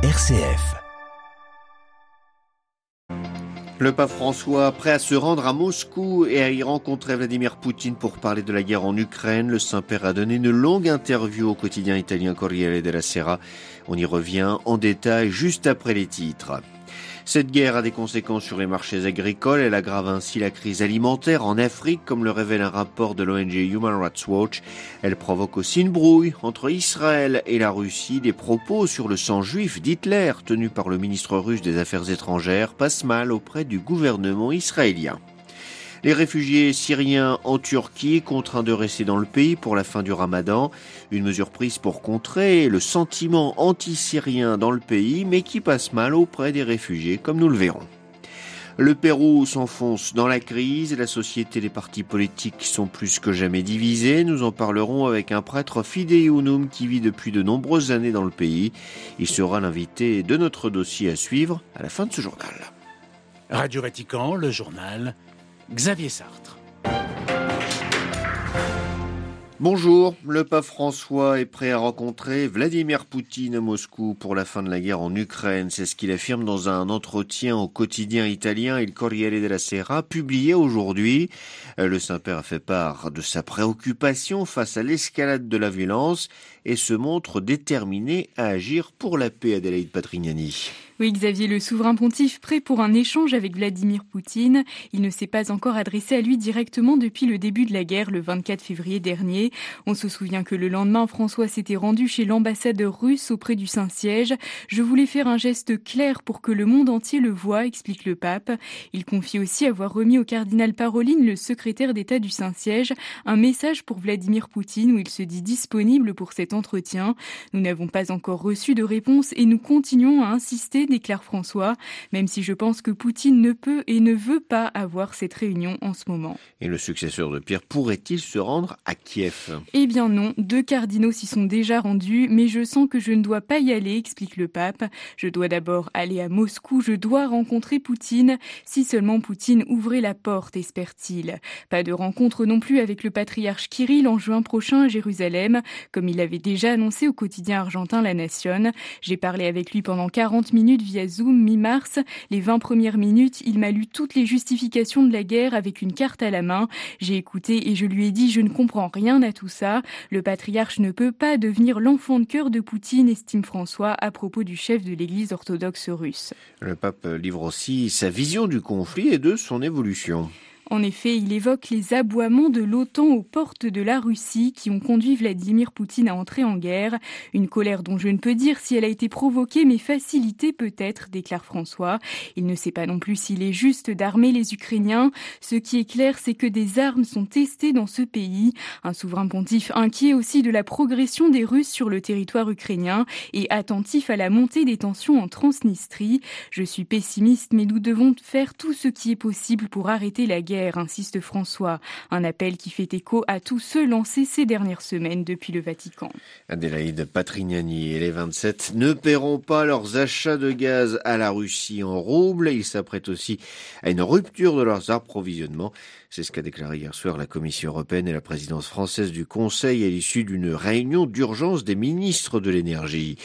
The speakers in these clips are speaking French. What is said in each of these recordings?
RCF. Le pape François, prêt à se rendre à Moscou et à y rencontrer Vladimir Poutine pour parler de la guerre en Ukraine, le Saint-Père a donné une longue interview au quotidien italien Corriere della Sera. On y revient en détail juste après les titres. Cette guerre a des conséquences sur les marchés agricoles. Elle aggrave ainsi la crise alimentaire en Afrique, comme le révèle un rapport de l'ONG Human Rights Watch. Elle provoque aussi une brouille entre Israël et la Russie. Des propos sur le sang juif d'Hitler, tenus par le ministre russe des Affaires étrangères, passent mal auprès du gouvernement israélien. Les réfugiés syriens en Turquie contraints de rester dans le pays pour la fin du ramadan, une mesure prise pour contrer le sentiment anti-syrien dans le pays, mais qui passe mal auprès des réfugiés, comme nous le verrons. Le Pérou s'enfonce dans la crise, la société et les partis politiques sont plus que jamais divisés. Nous en parlerons avec un prêtre fidèle qui vit depuis de nombreuses années dans le pays. Il sera l'invité de notre dossier à suivre à la fin de ce journal. Radio Vatican, le journal Xavier Sartre. Bonjour, le pape François est prêt à rencontrer Vladimir Poutine à Moscou pour la fin de la guerre en Ukraine. C'est ce qu'il affirme dans un entretien au quotidien italien Il Corriere della Sera, publié aujourd'hui. Le Saint-Père a fait part de sa préoccupation face à l'escalade de la violence et se montre déterminé à agir pour la paix, Adélaïde Patrignani. Oui, Xavier, le souverain pontife prêt pour un échange avec Vladimir Poutine. Il ne s'est pas encore adressé à lui directement depuis le début de la guerre, le 24 février dernier. On se souvient que le lendemain, François s'était rendu chez l'ambassadeur russe auprès du Saint-Siège. Je voulais faire un geste clair pour que le monde entier le voie, explique le pape. Il confie aussi avoir remis au cardinal Paroline, le secrétaire d'État du Saint-Siège, un message pour Vladimir Poutine où il se dit disponible pour cet entretien. Nous n'avons pas encore reçu de réponse et nous continuons à insister déclare François, même si je pense que Poutine ne peut et ne veut pas avoir cette réunion en ce moment. Et le successeur de Pierre pourrait-il se rendre à Kiev? Eh bien non, deux cardinaux s'y sont déjà rendus, mais je sens que je ne dois pas y aller, explique le pape. Je dois d'abord aller à Moscou, je dois rencontrer Poutine, si seulement Poutine ouvrait la porte, espère-t-il. Pas de rencontre non plus avec le patriarche Kirill en juin prochain à Jérusalem, comme il l'avait déjà annoncé au quotidien argentin La Nation. J'ai parlé avec lui pendant 40 minutes via Zoom mi-mars. Les 20 premières minutes, il m'a lu toutes les justifications de la guerre avec une carte à la main. J'ai écouté et je lui ai dit je ne comprends rien à tout ça. Le patriarche ne peut pas devenir l'enfant de cœur de Poutine, estime François à propos du chef de l'église orthodoxe russe. Le pape livre aussi sa vision du conflit et de son évolution. En effet, il évoque les aboiements de l'OTAN aux portes de la Russie qui ont conduit Vladimir Poutine à entrer en guerre. Une colère dont je ne peux dire si elle a été provoquée mais facilitée peut-être, déclare François. Il ne sait pas non plus s'il est juste d'armer les Ukrainiens. Ce qui est clair, c'est que des armes sont testées dans ce pays. Un souverain pontife inquiet aussi de la progression des Russes sur le territoire ukrainien et attentif à la montée des tensions en Transnistrie. Je suis pessimiste mais nous devons faire tout ce qui est possible pour arrêter la guerre insiste François. Un appel qui fait écho à tous ceux lancés ces dernières semaines depuis le Vatican. Adélaïde Patrignani et les 27 ne paieront pas leurs achats de gaz à la Russie en roubles. Ils s'apprêtent aussi à une rupture de leurs approvisionnements. C'est ce qu'a déclaré hier soir la Commission européenne et la présidence française du Conseil à l'issue d'une réunion d'urgence des ministres de l'énergie.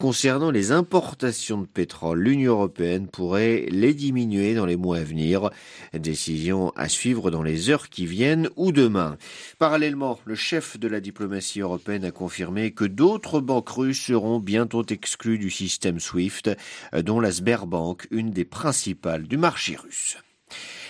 Concernant les importations de pétrole, l'Union européenne pourrait les diminuer dans les mois à venir. Décision à suivre dans les heures qui viennent ou demain. Parallèlement, le chef de la diplomatie européenne a confirmé que d'autres banques russes seront bientôt exclues du système SWIFT, dont la Sberbank, une des principales du marché russe.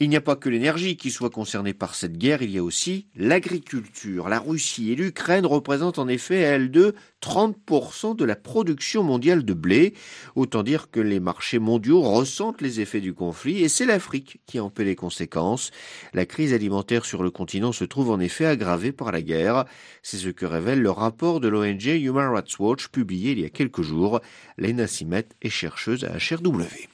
Il n'y a pas que l'énergie qui soit concernée par cette guerre, il y a aussi l'agriculture. La Russie et l'Ukraine représentent en effet, elles deux, 30% de la production mondiale de blé. Autant dire que les marchés mondiaux ressentent les effets du conflit et c'est l'Afrique qui en paie les conséquences. La crise alimentaire sur le continent se trouve en effet aggravée par la guerre. C'est ce que révèle le rapport de l'ONG Human Rights Watch publié il y a quelques jours. Lena Simet est chercheuse à HRW.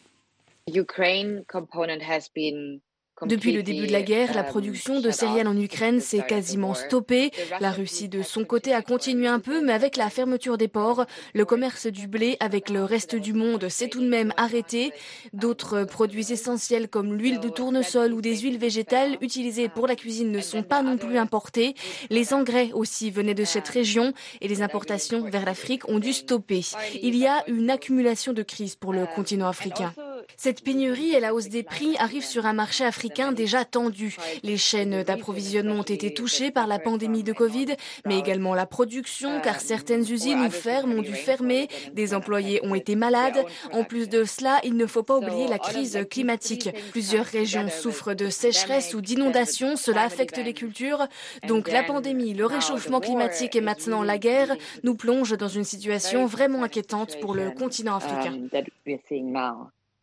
Ukraine component has been Depuis le début de la guerre, la production de céréales en Ukraine s'est quasiment stoppée. La Russie, de son côté, a continué un peu, mais avec la fermeture des ports, le commerce du blé avec le reste du monde s'est tout de même arrêté. D'autres produits essentiels comme l'huile de tournesol ou des huiles végétales utilisées pour la cuisine ne sont pas non plus importés. Les engrais aussi venaient de cette région et les importations vers l'Afrique ont dû stopper. Il y a une accumulation de crises pour le continent africain. Cette pénurie et la hausse des prix arrivent sur un marché africain déjà tendu. Les chaînes d'approvisionnement ont été touchées par la pandémie de Covid, mais également la production, car certaines usines ou fermes ont dû fermer, des employés ont été malades. En plus de cela, il ne faut pas oublier la crise climatique. Plusieurs régions souffrent de sécheresse ou d'inondations, cela affecte les cultures. Donc la pandémie, le réchauffement climatique et maintenant la guerre nous plongent dans une situation vraiment inquiétante pour le continent africain.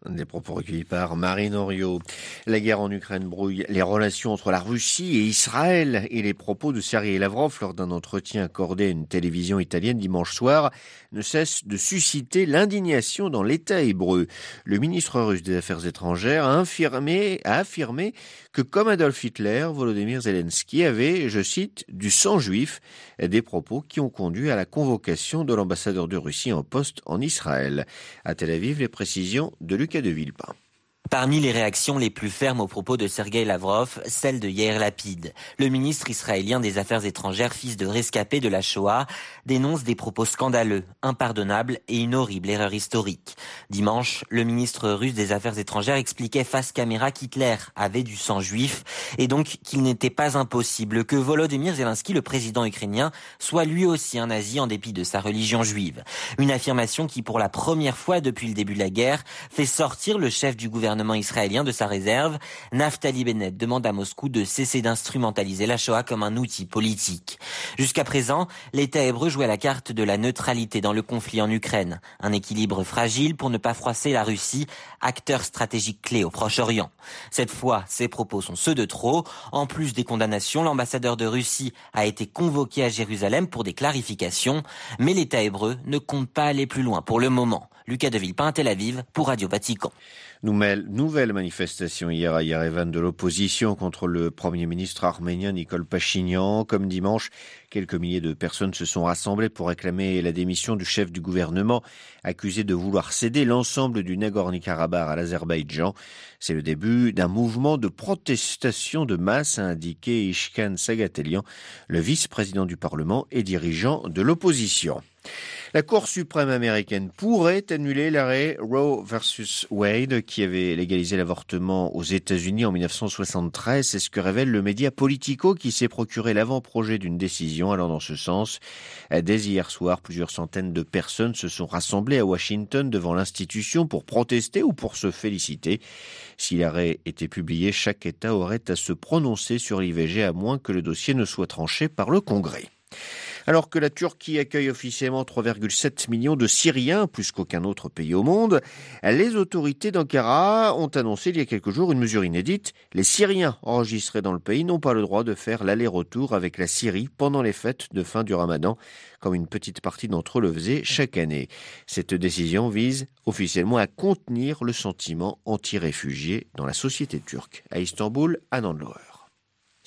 Des propos recueillis par Marine Oriot. La guerre en Ukraine brouille les relations entre la Russie et Israël et les propos de Sergei Lavrov lors d'un entretien accordé à une télévision italienne dimanche soir ne cessent de susciter l'indignation dans l'État hébreu. Le ministre russe des Affaires étrangères a affirmé que comme Adolf Hitler, Volodymyr Zelensky avait, je cite, du sang juif, des propos qui ont conduit à la convocation de l'ambassadeur de Russie en poste en Israël. À Tel Aviv, les précisions de Lucas de Villepin. Parmi les réactions les plus fermes aux propos de Sergei Lavrov, celle de Yair Lapid. Le ministre israélien des Affaires étrangères, fils de rescapé de la Shoah, dénonce des propos scandaleux, impardonnables et une horrible erreur historique. Dimanche, le ministre russe des Affaires étrangères expliquait face caméra qu'Hitler avait du sang juif et donc qu'il n'était pas impossible que Volodymyr Zelensky, le président ukrainien, soit lui aussi un nazi en dépit de sa religion juive. Une affirmation qui, pour la première fois depuis le début de la guerre, fait sortir le chef du gouvernement israélien de sa réserve, Naftali Bennett demande à Moscou de cesser d'instrumentaliser la Shoah comme un outil politique. Jusqu'à présent, l'État hébreu jouait la carte de la neutralité dans le conflit en Ukraine, un équilibre fragile pour ne pas froisser la Russie, acteur stratégique clé au Proche-Orient. Cette fois, ses propos sont ceux de trop. En plus des condamnations, l'ambassadeur de Russie a été convoqué à Jérusalem pour des clarifications, mais l'État hébreu ne compte pas aller plus loin pour le moment. Lucas de Villepin, Tel Aviv, pour Radio Vatican. Nouvelle manifestation hier à Yerevan de l'opposition contre le Premier ministre arménien Nicole Pachinian. Comme dimanche, quelques milliers de personnes se sont rassemblées pour réclamer la démission du chef du gouvernement, accusé de vouloir céder l'ensemble du Nagorno-Karabakh à l'Azerbaïdjan. C'est le début d'un mouvement de protestation de masse, a indiqué Ishkan Sagatelian, le vice-président du Parlement et dirigeant de l'opposition. La Cour suprême américaine pourrait annuler l'arrêt Roe versus Wade qui avait légalisé l'avortement aux États-Unis en 1973. C'est ce que révèle le média Politico qui s'est procuré l'avant-projet d'une décision allant dans ce sens. Dès hier soir, plusieurs centaines de personnes se sont rassemblées à Washington devant l'institution pour protester ou pour se féliciter. Si l'arrêt était publié, chaque État aurait à se prononcer sur l'IVG à moins que le dossier ne soit tranché par le Congrès. Alors que la Turquie accueille officiellement 3,7 millions de Syriens, plus qu'aucun autre pays au monde, les autorités d'Ankara ont annoncé il y a quelques jours une mesure inédite. Les Syriens enregistrés dans le pays n'ont pas le droit de faire l'aller-retour avec la Syrie pendant les fêtes de fin du ramadan, comme une petite partie d'entre eux le faisait chaque année. Cette décision vise officiellement à contenir le sentiment anti-réfugié dans la société turque. À Istanbul, à.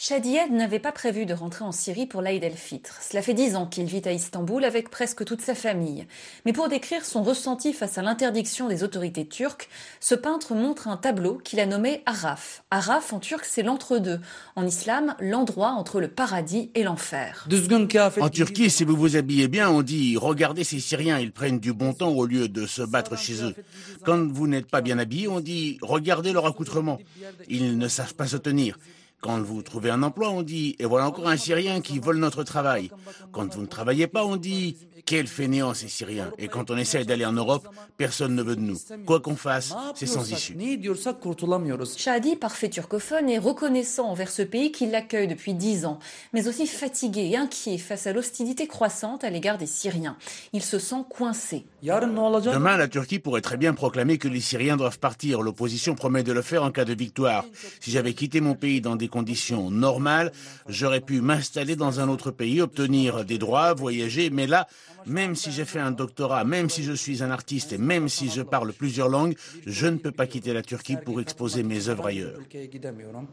Shadiyed n'avait pas prévu de rentrer en Syrie pour l'Aïd el-Fitr. Cela fait dix ans qu'il vit à Istanbul avec presque toute sa famille. Mais pour décrire son ressenti face à l'interdiction des autorités turques, ce peintre montre un tableau qu'il a nommé Araf. Araf en turc, c'est l'entre-deux. En islam, l'endroit entre le paradis et l'enfer. En Turquie, si vous vous habillez bien, on dit regardez ces Syriens, ils prennent du bon temps au lieu de se battre chez eux. Quand vous n'êtes pas bien habillé, on dit regardez leur accoutrement. Ils ne savent pas se tenir. Quand vous trouvez un emploi, on dit et voilà encore un Syrien qui vole notre travail. Quand vous ne travaillez pas, on dit quel fainéant ces Syriens. Et quand on essaie d'aller en Europe, personne ne veut de nous. Quoi qu'on fasse, c'est sans issue. Shadi, parfait turcophone, est reconnaissant envers ce pays qui l'accueille depuis dix ans, mais aussi fatigué et inquiet face à l'hostilité croissante à l'égard des Syriens. Il se sent coincé. Demain, la Turquie pourrait très bien proclamer que les Syriens doivent partir. L'opposition promet de le faire en cas de victoire. Si j'avais quitté mon pays dans des conditions normales, j'aurais pu m'installer dans un autre pays, obtenir des droits, voyager, mais là, même si j'ai fait un doctorat, même si je suis un artiste et même si je parle plusieurs langues, je ne peux pas quitter la Turquie pour exposer mes œuvres ailleurs.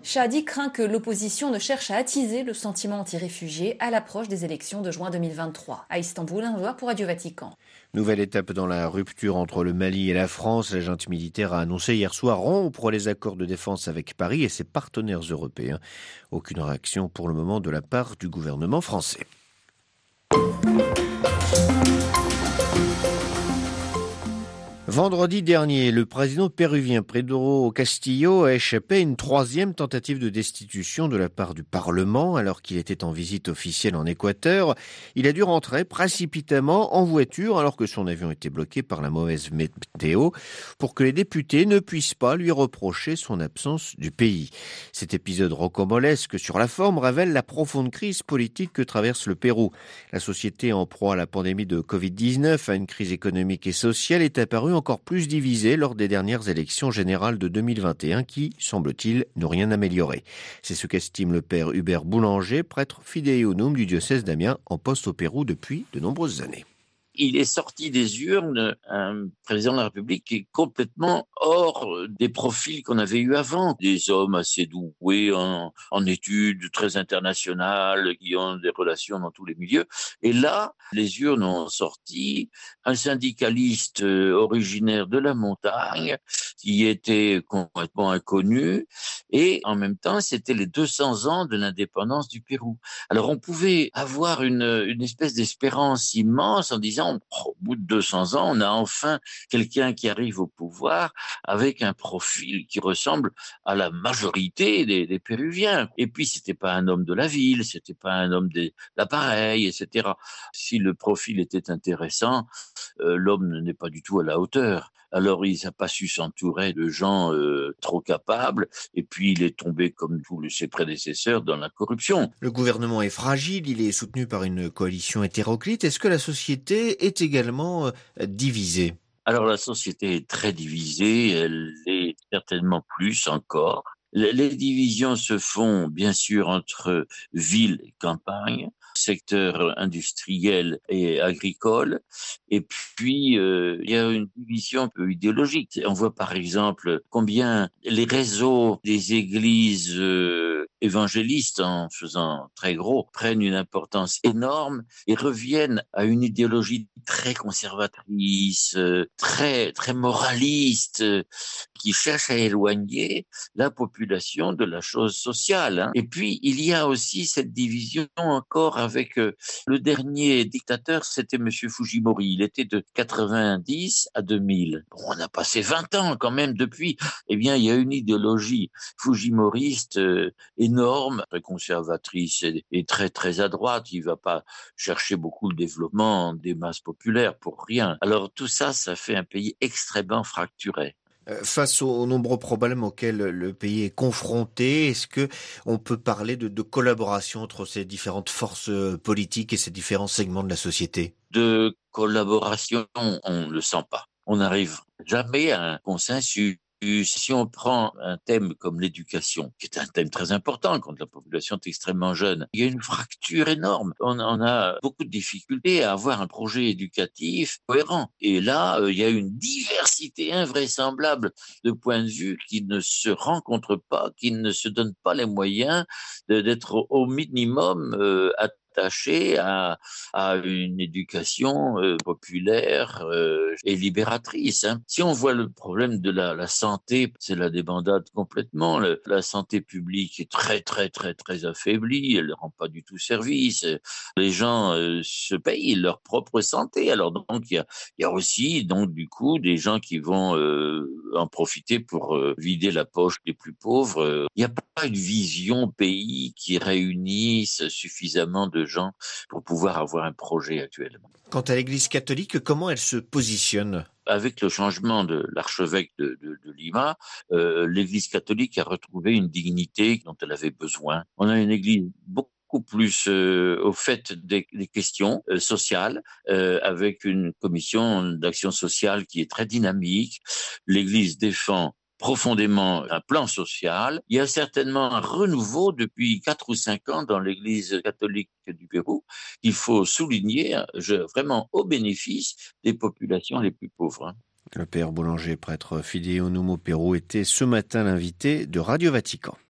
Shadi craint que l'opposition ne cherche à attiser le sentiment anti-réfugié à l'approche des élections de juin 2023. À Istanbul, un pour Radio Vatican. Nouvelle étape dans la rupture entre le Mali et la France. La junte militaire a annoncé hier soir rompre les accords de défense avec Paris et ses partenaires européens. Aucune réaction pour le moment de la part du gouvernement français. Vendredi dernier, le président péruvien Pedro Castillo a échappé à une troisième tentative de destitution de la part du Parlement alors qu'il était en visite officielle en Équateur. Il a dû rentrer précipitamment en voiture alors que son avion était bloqué par la mauvaise météo pour que les députés ne puissent pas lui reprocher son absence du pays. Cet épisode rocambolesque sur la forme révèle la profonde crise politique que traverse le Pérou. La société en proie à la pandémie de Covid-19, à une crise économique et sociale, est apparue encore plus divisé lors des dernières élections générales de 2021 qui, semble-t-il, n'ont rien amélioré. C'est ce qu'estime le père Hubert Boulanger, prêtre fidéonome du diocèse d'Amiens en poste au Pérou depuis de nombreuses années il est sorti des urnes un président de la République qui est complètement hors des profils qu'on avait eu avant. Des hommes assez doués en, études très internationales, qui ont des relations dans tous les milieux. Et là, les urnes ont sorti un syndicaliste euh, originaire de la montagne qui était complètement inconnu. Et en même temps, c'était les 200 ans de l'indépendance du Pérou. Alors on pouvait avoir une espèce d'espérance immense en disant au bout de 200 ans, on a enfin quelqu'un qui arrive au pouvoir avec un profil qui ressemble à la majorité des, Péruviens. Et puis, c'était pas un homme de la ville, c'était pas un homme de l'appareil, etc. Si le profil était intéressant, euh, l'homme n'est pas du tout à la hauteur. Alors, il n'a pas su s'entourer de gens euh, trop capables, et puis il est tombé, comme tous ses prédécesseurs, dans la corruption. Le gouvernement est fragile, il est soutenu par une coalition hétéroclite. Est-ce que la société est également euh, divisée? Alors la société est très divisée, elle est certainement plus encore. Les divisions se font bien sûr entre ville et campagne, secteur industriel et agricole. Et puis, euh, il y a une division un peu idéologique. On voit par exemple combien les réseaux des églises euh, évangélistes, en faisant très gros, prennent une importance énorme et reviennent à une idéologie très conservatrice, euh, très très moraliste, qui cherche à éloigner la population de la chose sociale. Hein. Et puis, il y a aussi cette division encore avec euh, le dernier dictateur, c'était Monsieur Fujimori. Il était de 90 à 2000. Bon, on a passé 20 ans quand même depuis. Eh bien, il y a une idéologie fujimoriste euh, énorme, très conservatrice et, très très à droite. Il va pas chercher beaucoup le développement des masses populaires pour rien. Alors tout ça, ça fait un pays extrêmement fracturé. Euh, face aux nombreux problèmes auxquels le pays est confronté, est-ce que on peut parler de, de, collaboration entre ces différentes forces euh, politiques et ces différents segments de la société? De collaboration, on ne le sent pas. On n'arrive jamais à un consensus si on prend un thème comme l'éducation, qui est un thème très important quand la population est extrêmement jeune, il y a une fracture énorme. On, a beaucoup de difficultés à avoir un projet éducatif cohérent. Et là, euh, il y a une diversité invraisemblable de points de vue qui ne se rencontrent pas, qui ne se donnent pas les moyens d'être au minimum euh, attaché à, une éducation euh, populaire euh, et libératrice. Hein. Si on voit le problème de la, santé, c'est la débandade complètement. La santé publique est très très très très affaiblie, elle ne rend pas du tout service. Les gens euh, se payent leur propre santé. Alors donc il y a, y a aussi donc du coup des gens qui vont en profiter pour vider la poche des plus pauvres. Il n'y a pas une vision pays qui réunisse suffisamment de gens pour pouvoir avoir un projet actuellement. Quant à l'Église catholique, comment elle se positionne? Avec le changement de l'archevêque de, de, de, Lima, euh, l'Église catholique a retrouvé une dignité dont elle avait besoin. On a une Église beaucoup plus euh, au fait des, des questions euh, sociales, euh, avec une commission d'action sociale qui est très dynamique. L'Église défend profondément un plan social. Il y a certainement un renouveau depuis quatre ou cinq ans dans l'Église catholique du Pérou qu'il faut souligner vraiment au bénéfice des populations les plus pauvres. Le père Boulanger, prêtre fidèle au Pérou, était ce matin l'invité de Radio Vatican.